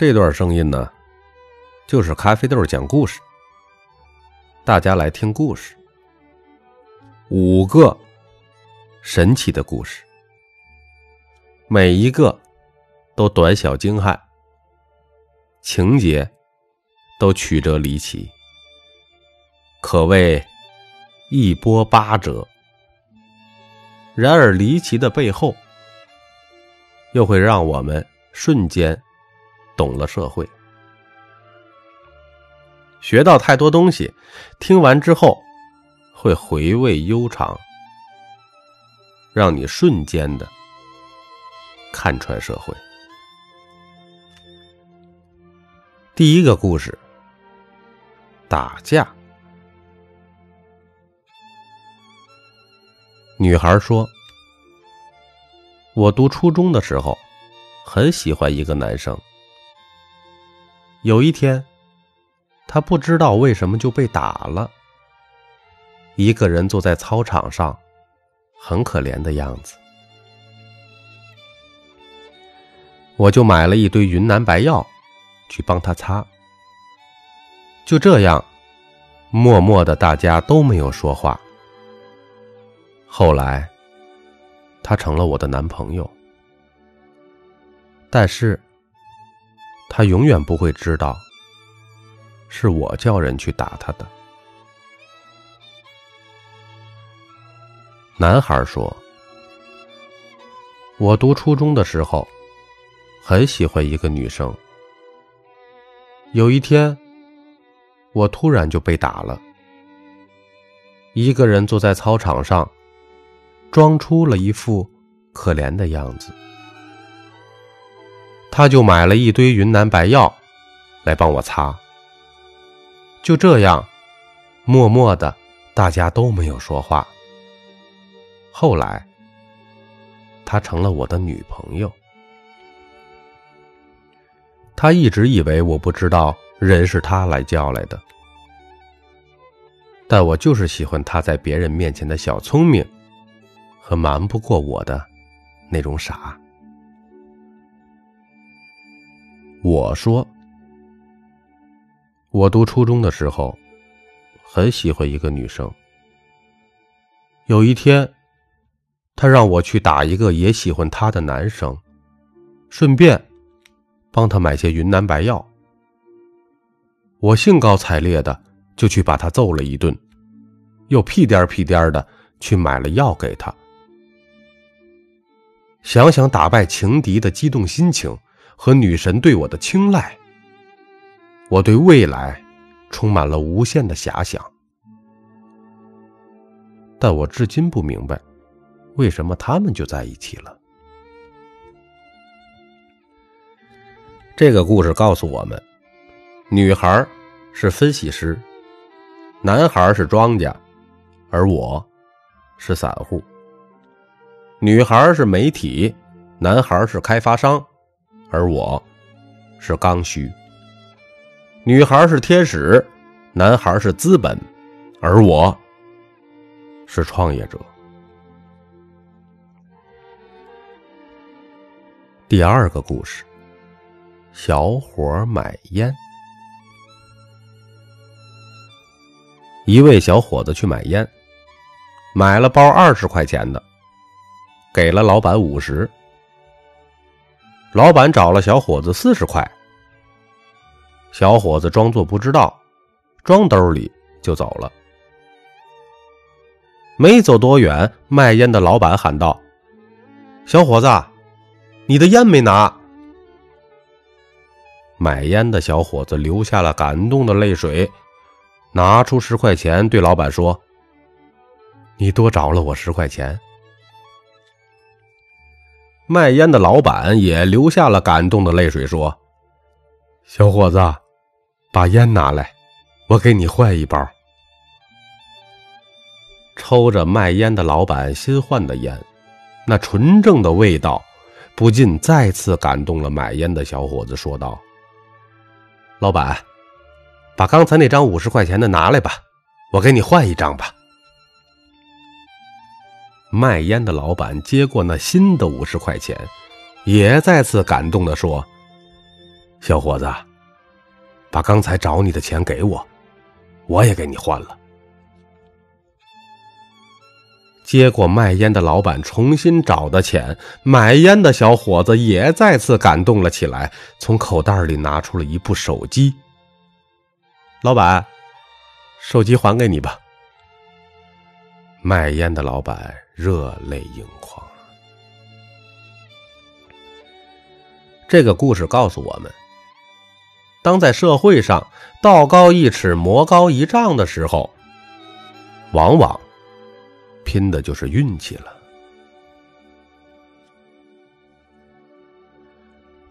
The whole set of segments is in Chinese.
这段声音呢，就是咖啡豆讲故事。大家来听故事，五个神奇的故事，每一个都短小精悍，情节都曲折离奇，可谓一波八折。然而离奇的背后，又会让我们瞬间。懂了社会，学到太多东西，听完之后会回味悠长，让你瞬间的看穿社会。第一个故事：打架。女孩说：“我读初中的时候，很喜欢一个男生。”有一天，他不知道为什么就被打了。一个人坐在操场上，很可怜的样子。我就买了一堆云南白药，去帮他擦。就这样，默默的，大家都没有说话。后来，他成了我的男朋友，但是。他永远不会知道，是我叫人去打他的。男孩说：“我读初中的时候，很喜欢一个女生。有一天，我突然就被打了。一个人坐在操场上，装出了一副可怜的样子。”他就买了一堆云南白药，来帮我擦。就这样，默默的，大家都没有说话。后来，她成了我的女朋友。他一直以为我不知道人是他来叫来的，但我就是喜欢他在别人面前的小聪明，和瞒不过我的那种傻。我说，我读初中的时候，很喜欢一个女生。有一天，她让我去打一个也喜欢她的男生，顺便帮他买些云南白药。我兴高采烈的就去把他揍了一顿，又屁颠屁颠的去买了药给他。想想打败情敌的激动心情。和女神对我的青睐，我对未来充满了无限的遐想。但我至今不明白，为什么他们就在一起了。这个故事告诉我们：女孩是分析师，男孩是庄家，而我是散户。女孩是媒体，男孩是开发商。而我，是刚需。女孩是天使，男孩是资本，而我，是创业者。第二个故事：小伙买烟。一位小伙子去买烟，买了包二十块钱的，给了老板五十。老板找了小伙子四十块，小伙子装作不知道，装兜里就走了。没走多远，卖烟的老板喊道：“小伙子，你的烟没拿。”买烟的小伙子流下了感动的泪水，拿出十块钱对老板说：“你多找了我十块钱。”卖烟的老板也流下了感动的泪水，说：“小伙子，把烟拿来，我给你换一包。”抽着卖烟的老板新换的烟，那纯正的味道，不禁再次感动了买烟的小伙子，说道：“老板，把刚才那张五十块钱的拿来吧，我给你换一张吧。”卖烟的老板接过那新的五十块钱，也再次感动的说：“小伙子，把刚才找你的钱给我，我也给你换了。”接过卖烟的老板重新找的钱，买烟的小伙子也再次感动了起来，从口袋里拿出了一部手机。老板，手机还给你吧。卖烟的老板热泪盈眶。这个故事告诉我们：当在社会上道高一尺，魔高一丈的时候，往往。拼的就是运气了。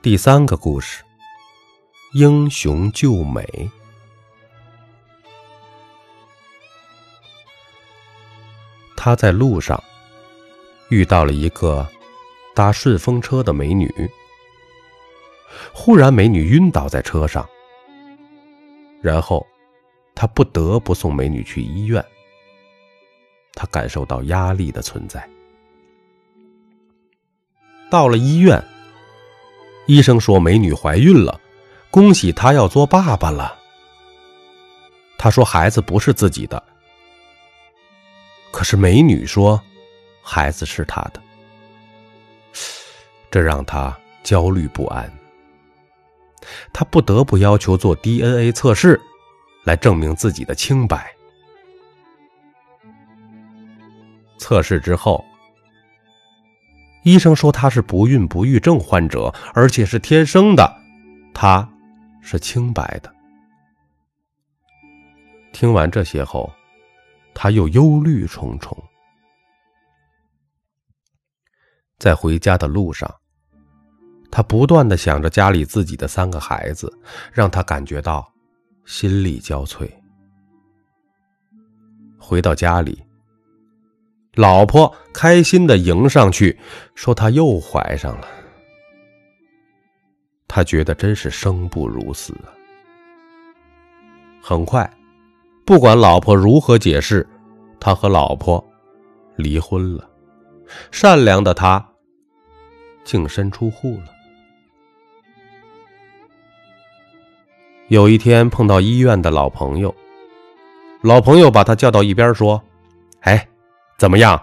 第三个故事：英雄救美。他在路上遇到了一个搭顺风车的美女，忽然美女晕倒在车上，然后他不得不送美女去医院。他感受到压力的存在。到了医院，医生说美女怀孕了，恭喜她要做爸爸了。他说孩子不是自己的，可是美女说孩子是他的，这让他焦虑不安。他不得不要求做 DNA 测试，来证明自己的清白。测试之后，医生说他是不孕不育症患者，而且是天生的，他是清白的。听完这些后，他又忧虑重重。在回家的路上，他不断的想着家里自己的三个孩子，让他感觉到心力交瘁。回到家里。老婆开心的迎上去，说她又怀上了。他觉得真是生不如死啊！很快，不管老婆如何解释，他和老婆离婚了。善良的他，净身出户了。有一天碰到医院的老朋友，老朋友把他叫到一边说：“哎。”怎么样？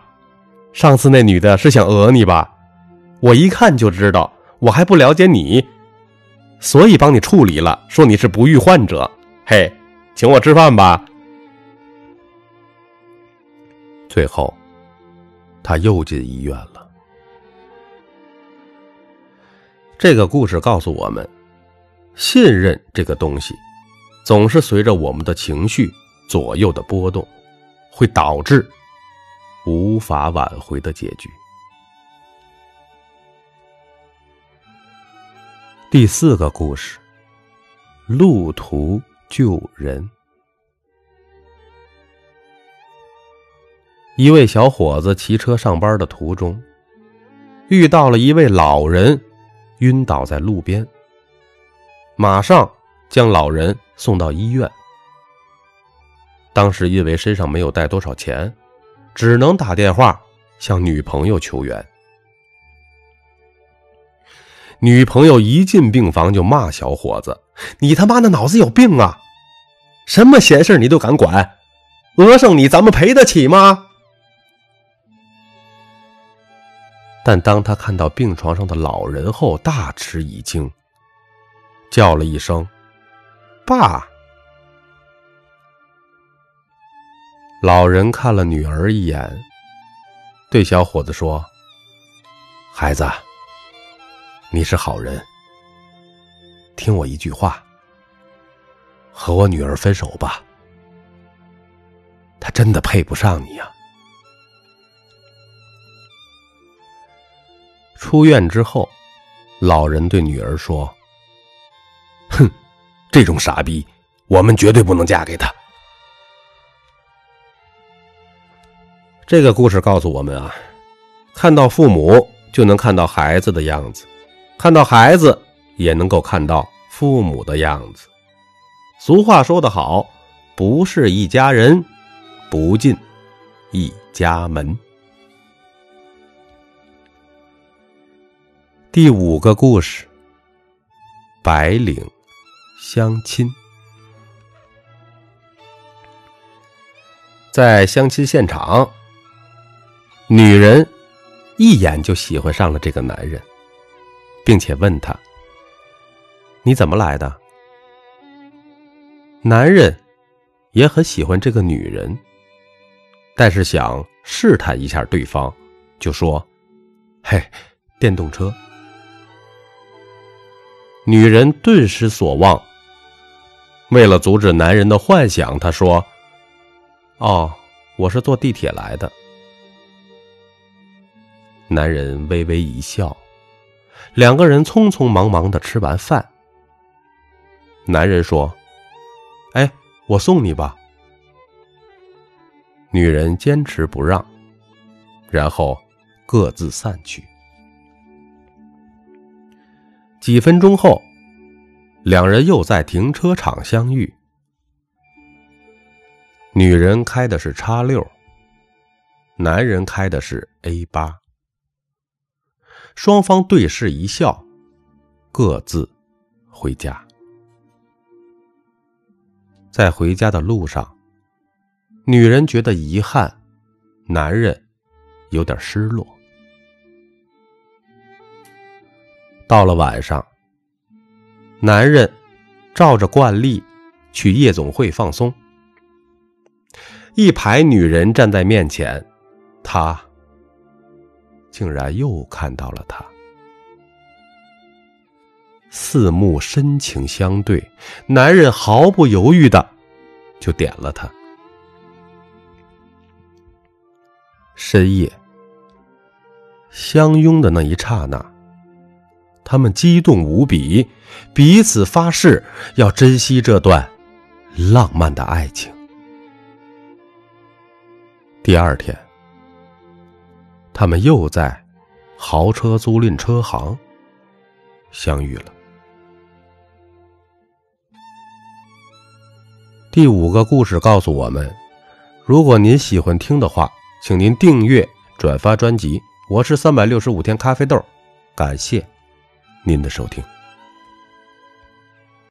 上次那女的是想讹你吧？我一看就知道，我还不了解你，所以帮你处理了，说你是不育患者。嘿，请我吃饭吧。最后，他又进医院了。这个故事告诉我们，信任这个东西，总是随着我们的情绪左右的波动，会导致。无法挽回的结局。第四个故事：路途救人。一位小伙子骑车上班的途中，遇到了一位老人，晕倒在路边。马上将老人送到医院。当时因为身上没有带多少钱。只能打电话向女朋友求援。女朋友一进病房就骂小伙子：“你他妈的脑子有病啊！什么闲事你都敢管？讹上你咱们赔得起吗？”但当他看到病床上的老人后，大吃一惊，叫了一声：“爸。”老人看了女儿一眼，对小伙子说：“孩子，你是好人，听我一句话，和我女儿分手吧。她真的配不上你呀。”出院之后，老人对女儿说：“哼，这种傻逼，我们绝对不能嫁给他。”这个故事告诉我们啊，看到父母就能看到孩子的样子，看到孩子也能够看到父母的样子。俗话说得好，不是一家人，不进一家门。第五个故事：白领相亲。在相亲现场，女人一眼就喜欢上了这个男人，并且问他：“你怎么来的？”男人也很喜欢这个女人，但是想试探一下对方，就说：“嘿，电动车。”女人顿时所望。为了阻止男人的幻想，她说：“哦，我是坐地铁来的。”男人微微一笑，两个人匆匆忙忙的吃完饭。男人说。哎，我送你吧。女人坚持不让，然后各自散去。几分钟后，两人又在停车场相遇。女人开的是叉六，男人开的是 A 八。双方对视一笑，各自回家。在回家的路上，女人觉得遗憾，男人有点失落。到了晚上，男人照着惯例去夜总会放松，一排女人站在面前，他竟然又看到了她。四目深情相对，男人毫不犹豫的就点了她。深夜相拥的那一刹那，他们激动无比，彼此发誓要珍惜这段浪漫的爱情。第二天，他们又在豪车租赁车行相遇了。第五个故事告诉我们：如果您喜欢听的话，请您订阅、转发专辑。我是三百六十五天咖啡豆，感谢您的收听。